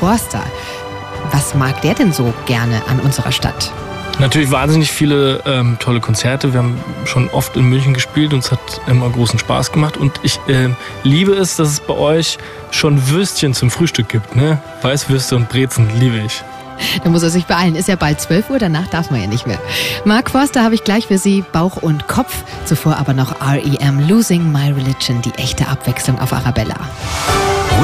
Forster. Was mag der denn so gerne an unserer Stadt? Natürlich wahnsinnig viele ähm, tolle Konzerte. Wir haben schon oft in München gespielt und es hat immer großen Spaß gemacht. Und ich äh, liebe es, dass es bei euch schon Würstchen zum Frühstück gibt. Ne? Weißwürste und Brezen liebe ich. Da muss er sich beeilen. Ist ja bald 12 Uhr, danach darf man ja nicht mehr. Mark Forster habe ich gleich für Sie Bauch und Kopf. Zuvor aber noch REM Losing My Religion, die echte Abwechslung auf Arabella.